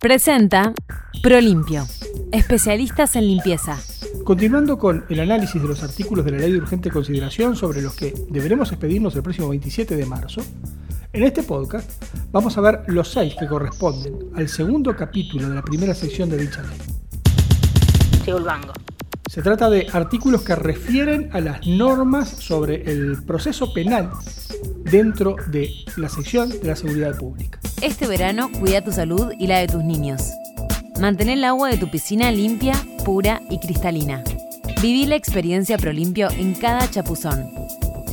Presenta ProLimpio, especialistas en limpieza. Continuando con el análisis de los artículos de la Ley de Urgente Consideración sobre los que deberemos expedirnos el próximo 27 de marzo, en este podcast vamos a ver los seis que corresponden al segundo capítulo de la primera sección de dicha ley. Se trata de artículos que refieren a las normas sobre el proceso penal dentro de la sección de la seguridad pública. Este verano cuida tu salud y la de tus niños. Mantén el agua de tu piscina limpia, pura y cristalina. Viví la experiencia ProLimpio en cada chapuzón.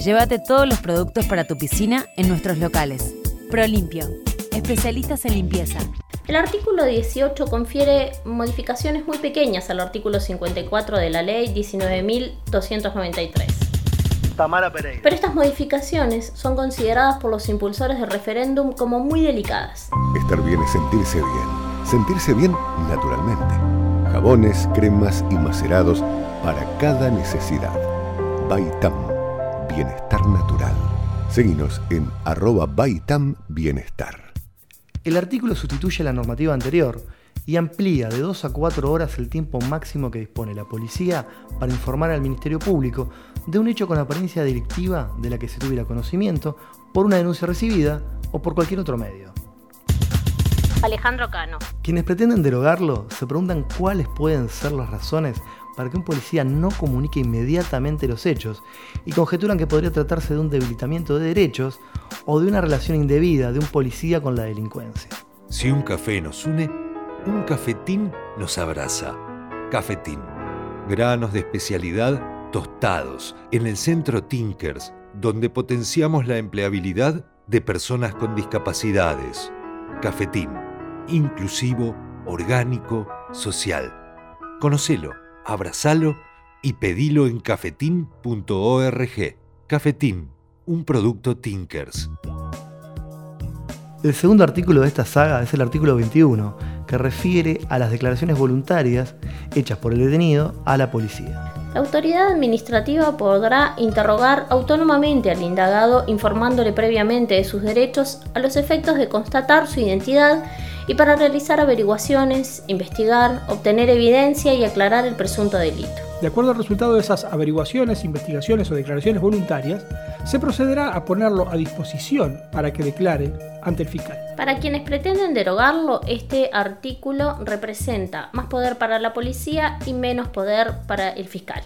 Llévate todos los productos para tu piscina en nuestros locales. ProLimpio, especialistas en limpieza. El artículo 18 confiere modificaciones muy pequeñas al artículo 54 de la ley 19.293. Tamara Pereira. Pero estas modificaciones son consideradas por los impulsores del referéndum como muy delicadas. Estar bien es sentirse bien. Sentirse bien naturalmente. Jabones, cremas y macerados para cada necesidad. Baitam, bienestar natural. Seguinos en arroba Baitam Bienestar. El artículo sustituye la normativa anterior y amplía de 2 a 4 horas el tiempo máximo que dispone la policía para informar al Ministerio Público de un hecho con apariencia delictiva de la que se tuviera conocimiento por una denuncia recibida o por cualquier otro medio. Alejandro Cano. Quienes pretenden derogarlo se preguntan cuáles pueden ser las razones para que un policía no comunique inmediatamente los hechos y conjeturan que podría tratarse de un debilitamiento de derechos o de una relación indebida de un policía con la delincuencia. Si un café nos une, un cafetín nos abraza. Cafetín. Granos de especialidad tostados en el centro Tinkers, donde potenciamos la empleabilidad de personas con discapacidades. Cafetín. Inclusivo, orgánico, social. Conocelo, abrazalo y pedilo en cafetín.org. Cafetín, un producto Tinkers. El segundo artículo de esta saga es el artículo 21, que refiere a las declaraciones voluntarias hechas por el detenido a la policía. La autoridad administrativa podrá interrogar autónomamente al indagado informándole previamente de sus derechos a los efectos de constatar su identidad y para realizar averiguaciones, investigar, obtener evidencia y aclarar el presunto delito. De acuerdo al resultado de esas averiguaciones, investigaciones o declaraciones voluntarias, se procederá a ponerlo a disposición para que declare ante el fiscal. Para quienes pretenden derogarlo, este artículo representa más poder para la policía y menos poder para el fiscal.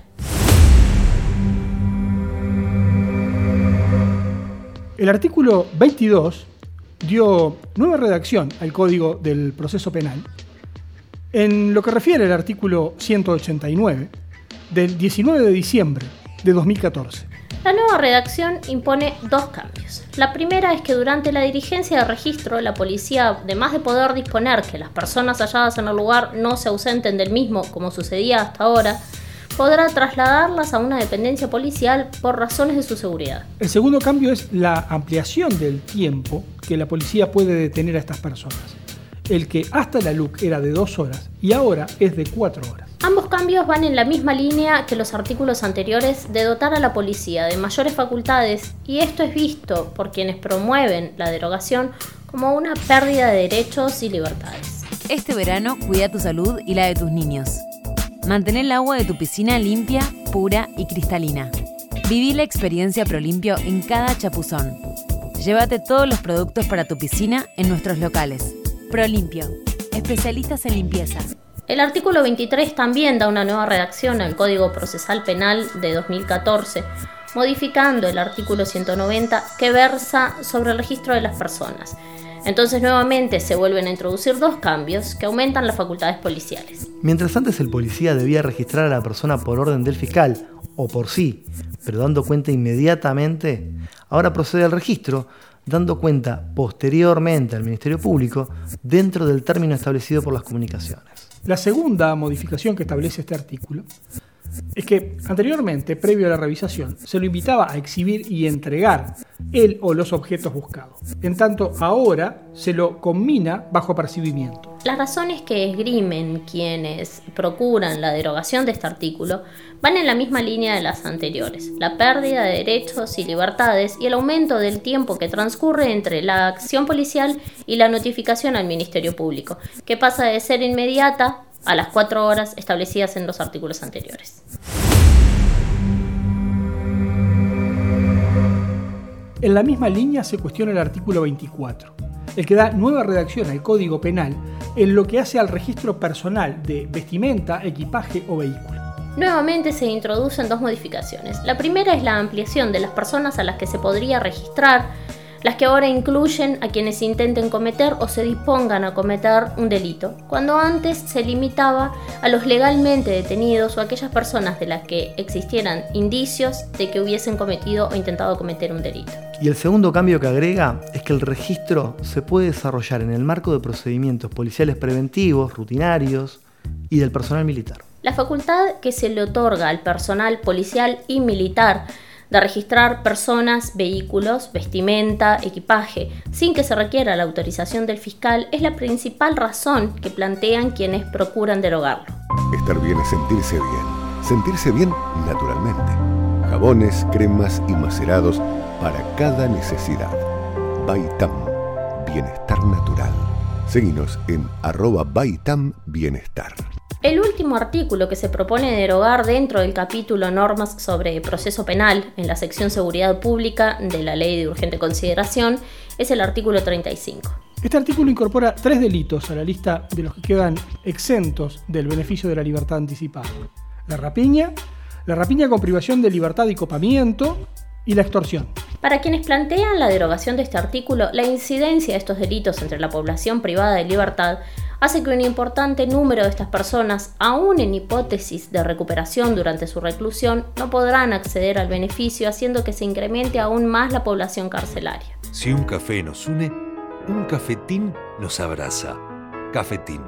El artículo 22 dio nueva redacción al Código del Proceso Penal en lo que refiere al artículo 189 del 19 de diciembre de 2014. La nueva redacción impone dos cambios. La primera es que durante la dirigencia de registro, la policía, además de poder disponer que las personas halladas en el lugar no se ausenten del mismo, como sucedía hasta ahora, podrá trasladarlas a una dependencia policial por razones de su seguridad. El segundo cambio es la ampliación del tiempo que la policía puede detener a estas personas. El que hasta la LUC era de dos horas y ahora es de cuatro horas. Ambos cambios van en la misma línea que los artículos anteriores de dotar a la policía de mayores facultades y esto es visto por quienes promueven la derogación como una pérdida de derechos y libertades. Este verano cuida tu salud y la de tus niños. Mantén el agua de tu piscina limpia, pura y cristalina. Viví la experiencia ProLimpio en cada chapuzón. Llévate todos los productos para tu piscina en nuestros locales. ProLimpio, especialistas en limpieza. El artículo 23 también da una nueva redacción al Código Procesal Penal de 2014, modificando el artículo 190 que versa sobre el registro de las personas. Entonces nuevamente se vuelven a introducir dos cambios que aumentan las facultades policiales. Mientras antes el policía debía registrar a la persona por orden del fiscal o por sí, pero dando cuenta inmediatamente, ahora procede al registro dando cuenta posteriormente al Ministerio Público dentro del término establecido por las comunicaciones. La segunda modificación que establece este artículo es que anteriormente, previo a la revisación, se lo invitaba a exhibir y entregar él o los objetos buscados. En tanto, ahora se lo combina bajo percibimiento. Las razones que esgrimen quienes procuran la derogación de este artículo van en la misma línea de las anteriores, la pérdida de derechos y libertades y el aumento del tiempo que transcurre entre la acción policial y la notificación al Ministerio Público, que pasa de ser inmediata a las cuatro horas establecidas en los artículos anteriores. En la misma línea se cuestiona el artículo 24, el que da nueva redacción al Código Penal en lo que hace al registro personal de vestimenta, equipaje o vehículo. Nuevamente se introducen dos modificaciones. La primera es la ampliación de las personas a las que se podría registrar las que ahora incluyen a quienes intenten cometer o se dispongan a cometer un delito, cuando antes se limitaba a los legalmente detenidos o aquellas personas de las que existieran indicios de que hubiesen cometido o intentado cometer un delito. Y el segundo cambio que agrega es que el registro se puede desarrollar en el marco de procedimientos policiales preventivos, rutinarios y del personal militar. La facultad que se le otorga al personal policial y militar de registrar personas, vehículos, vestimenta, equipaje, sin que se requiera la autorización del fiscal, es la principal razón que plantean quienes procuran derogarlo. Estar bien es sentirse bien. Sentirse bien naturalmente. Jabones, cremas y macerados para cada necesidad. Baitam, bienestar natural. Seguinos en arroba Baitam Bienestar. El último artículo que se propone derogar dentro del capítulo Normas sobre proceso penal en la sección Seguridad Pública de la Ley de Urgente Consideración es el artículo 35. Este artículo incorpora tres delitos a la lista de los que quedan exentos del beneficio de la libertad anticipada. La rapiña, la rapiña con privación de libertad y copamiento y la extorsión. Para quienes plantean la derogación de este artículo, la incidencia de estos delitos entre la población privada de libertad hace que un importante número de estas personas, aún en hipótesis de recuperación durante su reclusión, no podrán acceder al beneficio, haciendo que se incremente aún más la población carcelaria. Si un café nos une, un cafetín nos abraza. Cafetín.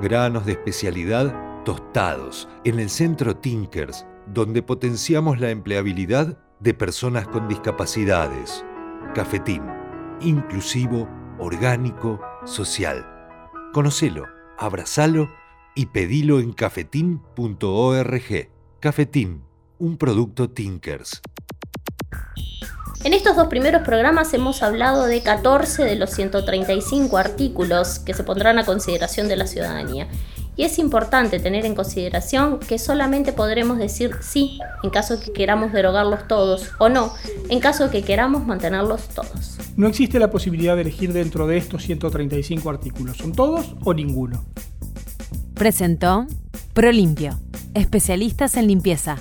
Granos de especialidad tostados en el centro Tinkers, donde potenciamos la empleabilidad de personas con discapacidades. Cafetín. Inclusivo, orgánico, social. Conocelo, abrazalo y pedilo en cafetín.org. Cafetín, un producto Tinkers. En estos dos primeros programas hemos hablado de 14 de los 135 artículos que se pondrán a consideración de la ciudadanía. Y es importante tener en consideración que solamente podremos decir sí en caso que queramos derogarlos todos o no en caso que queramos mantenerlos todos. No existe la posibilidad de elegir dentro de estos 135 artículos. ¿Son todos o ninguno? Presentó ProLimpio, especialistas en limpieza